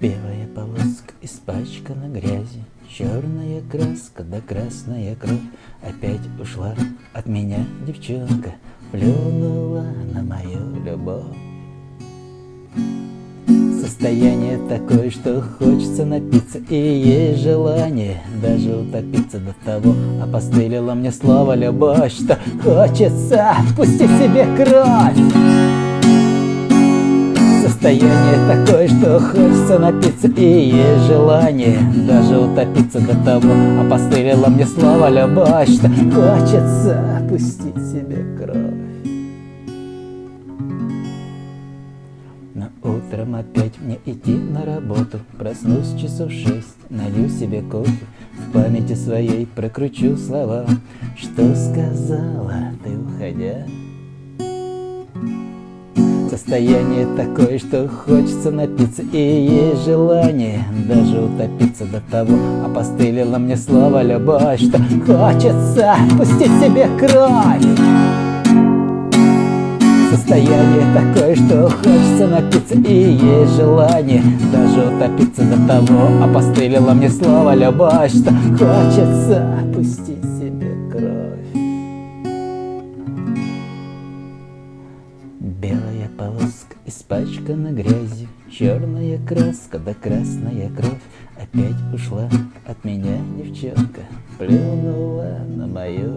Белая полоска испачкана грязи, Черная краска да красная кровь Опять ушла от меня девчонка, Плюнула на мою любовь. Состояние такое, что хочется напиться. И есть желание даже утопиться до того. Опостылило мне слово любовь, что хочется пустить себе кровь. Состояние такое, что хочется напиться. И есть желание даже утопиться до того. Опостылило мне слово любовь, что хочется пустить себе кровь утром опять мне идти на работу. Проснусь часов шесть, налью себе кофе В памяти своей прокручу слова. Что сказала ты, уходя? Состояние такое, что хочется напиться И есть желание даже утопиться до того. Опостылило мне слово любовь, что хочется пустить себе кровь Состояние такое, что хочется напиться И есть желание даже утопиться до того. Опостылило мне слово любовь, что хочется пустить себе кровь. Белая полоска испачкана грязью Черная краска да красная кровь. Опять ушла от меня девчонка Плюнула на мою